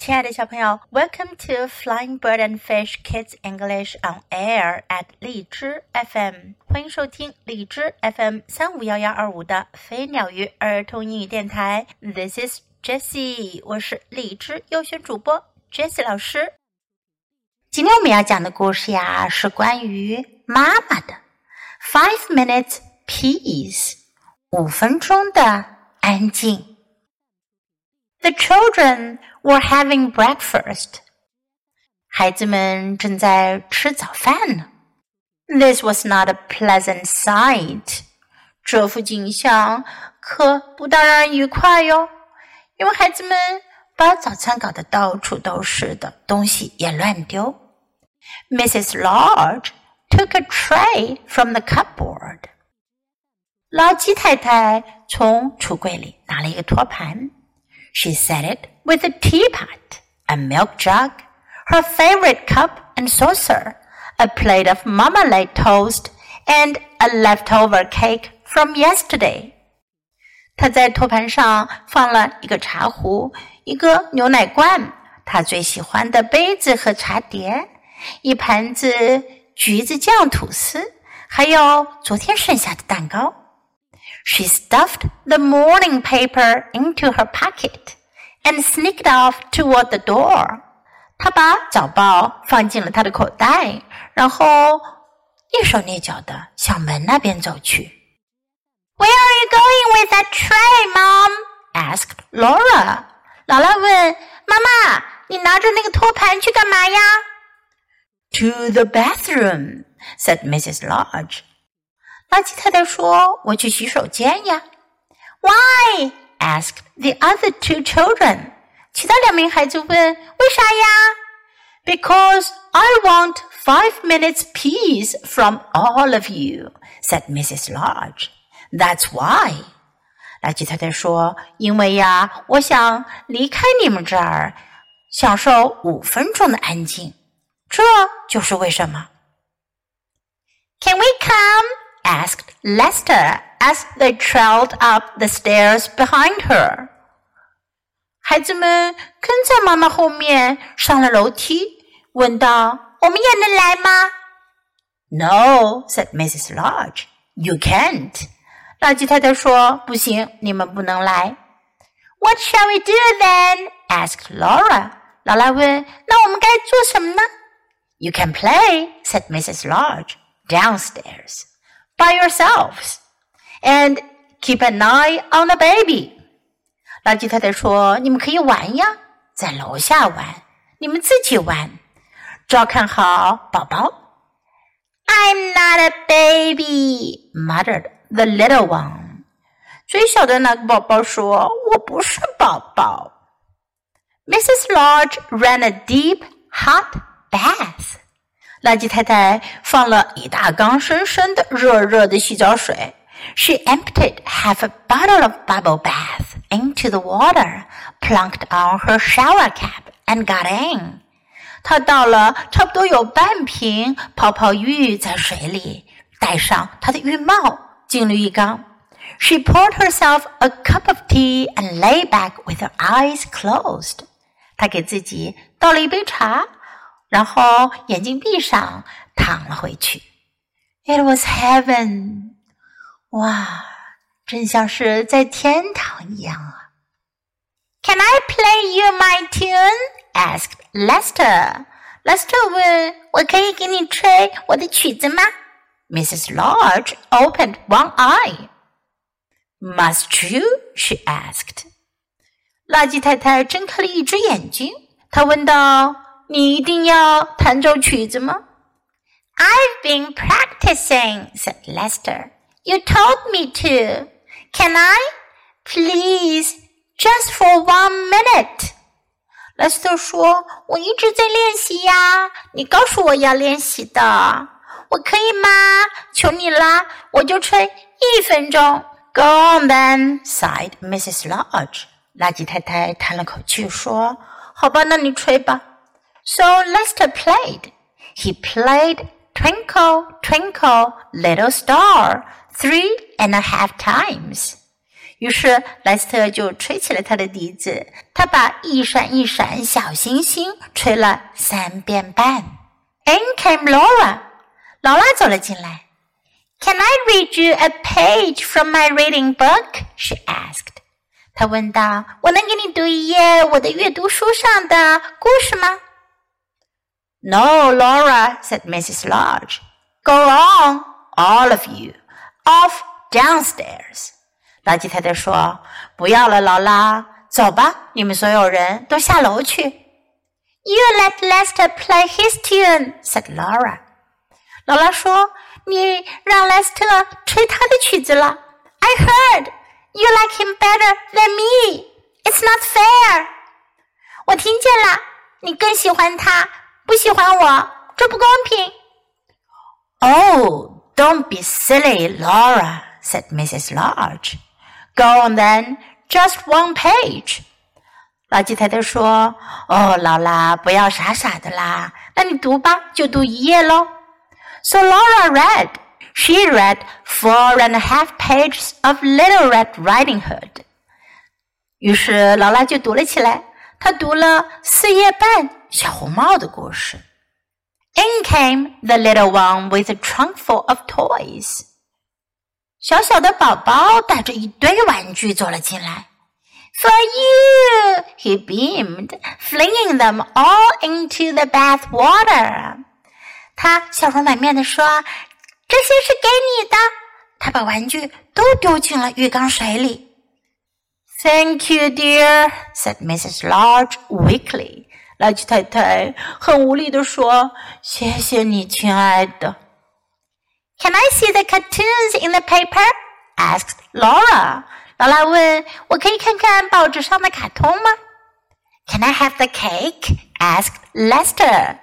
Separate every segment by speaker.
Speaker 1: 亲爱的小朋友，Welcome to Flying Bird and Fish Kids English on Air at 荔枝 FM，欢迎收听荔枝 FM 三五幺幺二五的飞鸟鱼儿童英语电台。This is Jessie，我是荔枝优选主播 Jessie 老师。今天我们要讲的故事呀，是关于妈妈的 Five Minutes Peace，五分钟的安静。The children were having breakfast. 孩子们正在吃早饭呢。This was not a pleasant sight. 这幅景象可不当人愉快哟，因为孩子们把早餐搞得到处都是的，东西也乱丢。Mrs. Large took a tray from the cupboard. 劳基太太从橱柜里拿了一个托盘。she set it with a teapot, a milk jug, her favorite cup and saucer, a plate of marmalade toast, and a leftover cake from yesterday. 她在托盘上放了一个茶壶、一个牛奶罐、她最喜欢的杯子和茶碟、一盘子橘子酱吐司，还有昨天剩下的蛋糕。 she stuffed the morning paper into her pocket and sneaked off toward the door. 她把早报放进了她的口袋，然后蹑手蹑脚的向门那边走去。Where are you going with that tray, Mom? asked Laura. 劳拉问妈妈：“你拿着那个托盘去干嘛呀？” To the bathroom, said Mrs. Large. 垃圾太太说：“我去洗手间呀。” Why? asked the other two children. 其他两名孩子问：“为啥呀？” Because I want five minutes peace from all of you, said Mrs. Large. That's why. 垃圾太太说：“因为呀，我想离开你们这儿，享受五分钟的安静。这就是为什么。” Can we come? asked Lester as they trailed up the stairs behind her. 孩子们跟在妈妈后面上了楼梯，问道：“我们也能来吗？”“No,” said Mrs. Large. “You can't.” 垃圾太太说：“不行，你们不能来。”“What shall we do then?” asked Laura. 劳拉问：“那我们该做什么呢？”“You can play,” said Mrs. Large. “Downstairs.” by yourselves and keep an eye on the baby. baby。垃圾太太说：“你们可以玩呀，在楼下玩，你们自己玩，照看好宝宝。” I'm not a baby, muttered the little one. 最小的那个宝宝说：“我不是宝宝。” Mrs. Large ran a deep, hot bath. 垃圾太太放了一大缸深深的、热热的洗澡水。She emptied half a bottle of bubble bath into the water, plunked on her shower cap, and got in. 她倒了差不多有半瓶泡泡浴在水里，戴上她的浴帽，进了浴缸。She poured herself a cup of tea and lay back with her eyes closed. 她给自己倒了一杯茶。 然后眼睛闭上，躺了回去。It was heaven，哇，真像是在天堂一样啊！Can I play you my tune？asked Lester。Lester 问：“我可以给你吹我的曲子吗？”Mrs. Lodge opened one eye. Must you? She asked. 垃圾太太睁开了一只眼睛，她问道。 你一定要弹奏曲子吗？I've been practicing, said Lester. You told me to. Can I? Please, just for one minute. Lester 说：“我一直在练习呀，你告诉我要练习的，我可以吗？求你啦，我就吹一分钟。” Go on then, sighed Mrs. Lodge. 垃圾太太叹了口气说：“好吧，那你吹吧。” So Lester played. He played Twinkle, Twinkle, Little Star three and a half times. 于是莱斯特就吹起了他的笛子，他把一闪一闪小星星吹了三遍半。In came Laura，劳拉走了进来。Can I read you a page from my reading book? She asked. 她问道：“我能给你读一页我的阅读书上的故事吗？”
Speaker 2: No, Laura, said Mrs. Large. Go on, all of you, off downstairs.
Speaker 1: 老吉太太说：“不要了，劳拉，走吧，你们所有人都下楼去。”
Speaker 2: You let Lester play his tune," said Laura.
Speaker 1: 劳拉说：“你让莱斯特吹他的曲子了。”
Speaker 2: I heard you like him better than me. It's not fair.
Speaker 1: 我听见了，你更喜欢他不喜欢我，这不公平。
Speaker 2: Oh, don't be silly, Laura," said Mrs. Lodge. Go on then, just one page.
Speaker 1: 老吉太太说：“哦，劳拉，不要傻傻的啦，那你读吧，就读一页喽。”
Speaker 2: So Laura read. She read four and a half pages of Little Red Riding Hood.
Speaker 1: 于是劳拉就读了起来。 他读了四页半小红帽的故事。
Speaker 2: In came the little one with a trunk full of toys.
Speaker 1: 小小的宝宝带着一堆玩具走了进来。
Speaker 2: For you, he beamed, flinging them all into the bath water.
Speaker 1: 他笑容满面地说：“这些是给你的。”他把玩具都丢进了浴缸水里。
Speaker 2: Thank you, dear," said Mrs. Lodge weakly.
Speaker 1: 拉吉太太很无力地说：“谢谢你，亲爱的。”
Speaker 2: Can I see the cartoons in the paper? asked
Speaker 1: Laura. 劳拉问：“我可以看看报纸上的卡通吗？”
Speaker 2: Can I have the cake? asked Lester.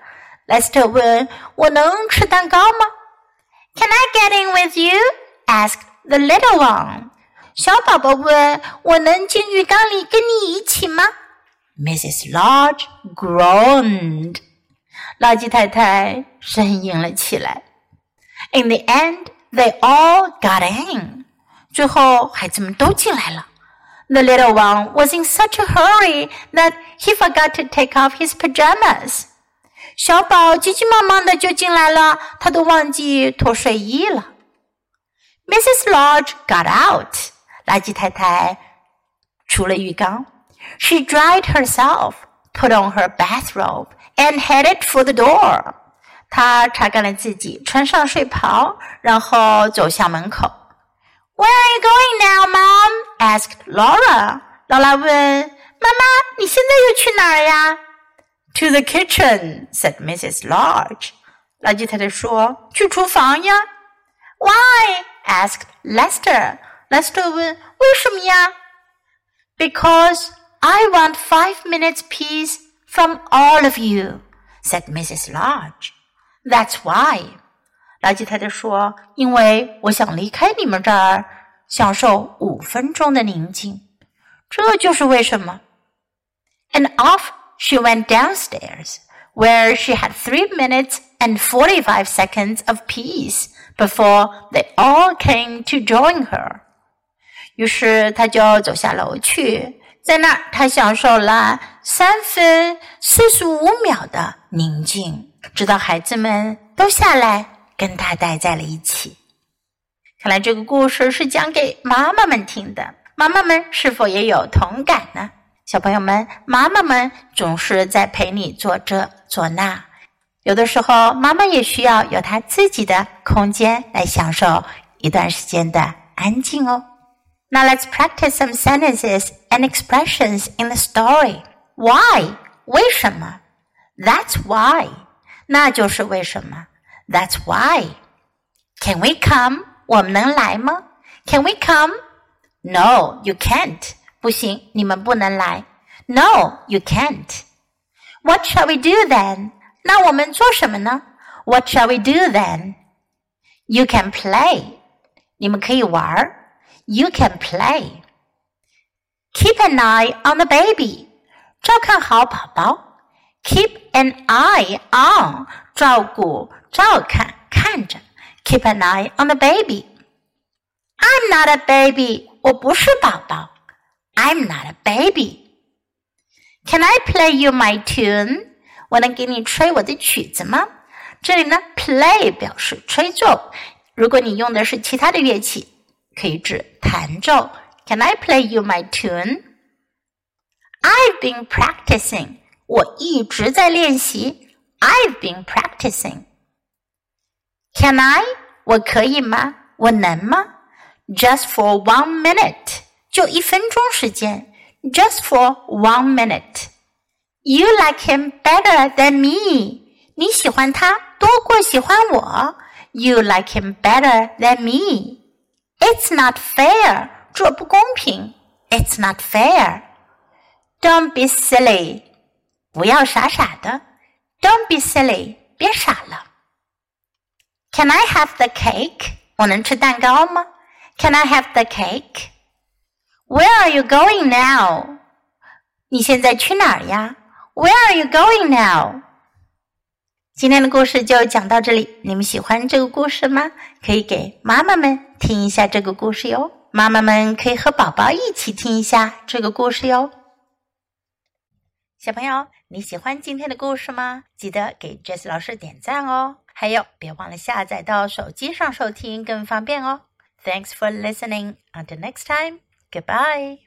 Speaker 1: Lester 问：“我能吃蛋糕吗？”
Speaker 2: Can I get in with you? asked the little one.
Speaker 1: 小宝宝问：“我能进浴缸里跟你一起吗？”
Speaker 2: Mrs. Lodge groaned.
Speaker 1: 老吉太太呻吟了起来。
Speaker 2: In the end, they all got in.
Speaker 1: 最后，孩子们都进来了。
Speaker 2: The little one was in such a hurry that he forgot to take off his pajamas.
Speaker 1: 小宝急急忙忙的就进来了，他都忘记脱睡衣了。
Speaker 2: Mrs. Lodge got out.
Speaker 1: 垃圾太太出了浴缸。
Speaker 2: She dried herself, put on her bathrobe, and headed for the door.
Speaker 1: 她擦干了自己，穿上睡袍，然后走向门口。
Speaker 2: Where are you going now, Mom? asked Laura.
Speaker 1: 劳拉问：“妈妈，你现在又去哪儿呀？”
Speaker 2: To the kitchen, said Mrs. Lodge.
Speaker 1: 老吉太太说：“去厨房呀。”
Speaker 2: Why? asked Lester.
Speaker 1: Lester 问：“为什么呀
Speaker 2: ？”“Because I want five minutes peace from all of you,” said Mrs. Large. “That's why.”
Speaker 1: 莱吉太太说：“因为我想离开你们这儿，享受五分钟的宁静。”这就是为什么。
Speaker 2: And off she went downstairs, where she had three minutes and forty-five seconds of peace before they all came to join her.
Speaker 1: 于是他就走下楼去，在那儿他享受了三分四十五秒的宁静，直到孩子们都下来跟他待在了一起。看来这个故事是讲给妈妈们听的，妈妈们是否也有同感呢？小朋友们，妈妈们总是在陪你做这做那，有的时候妈妈也需要有她自己的空间来享受一段时间的安静哦。Now let's practice some sentences and expressions in the story. Why？为什么？That's why。那就是为什么？That's why。Can we come？我们能来吗？Can we come？No，you can't。不行，你们不能来。No, you can't. What shall we do then? 那我们做什么呢？What shall we do then? You can play. 你们可以玩儿。 You can play. Keep an eye on the baby. 照看好宝宝。Keep an eye on. 照顾、照看、看着。Keep an eye on the baby. I'm not a baby.
Speaker 2: 我不是宝宝。I'm not a baby. Can I play you my tune? 我能给你吹我的曲子吗？这里呢，play 表示吹奏。如果你用的是其他的乐器， 可以指弹奏。Can I play you my tune? I've been practicing. 我一直在练习。I've been practicing. Can I? 我可以吗？我能吗？Just for one minute. 就一分钟时间。Just for one minute. You like him better than me. 你喜欢他多过喜欢我。You like him better than me. It's not fair. 这不公平。It's not fair. Don't be silly. 不要傻傻的。Don't be silly. 别傻了。Can I have the cake? 我能吃蛋糕吗？Can I have the cake? Where are you going now? 你现在去哪儿呀？Where are you going now? 今天的故事就讲到这里。你们喜欢这个故事吗？可以给妈妈们听一下这个故事哟。妈妈们可以和宝宝一起听一下这个故事哟。
Speaker 1: 小朋友，你喜欢今天的故事吗？记得给 Jess 老师点赞哦。还有，别忘了下载到手机上收听，更方便哦。Thanks for listening. Until next time. Goodbye.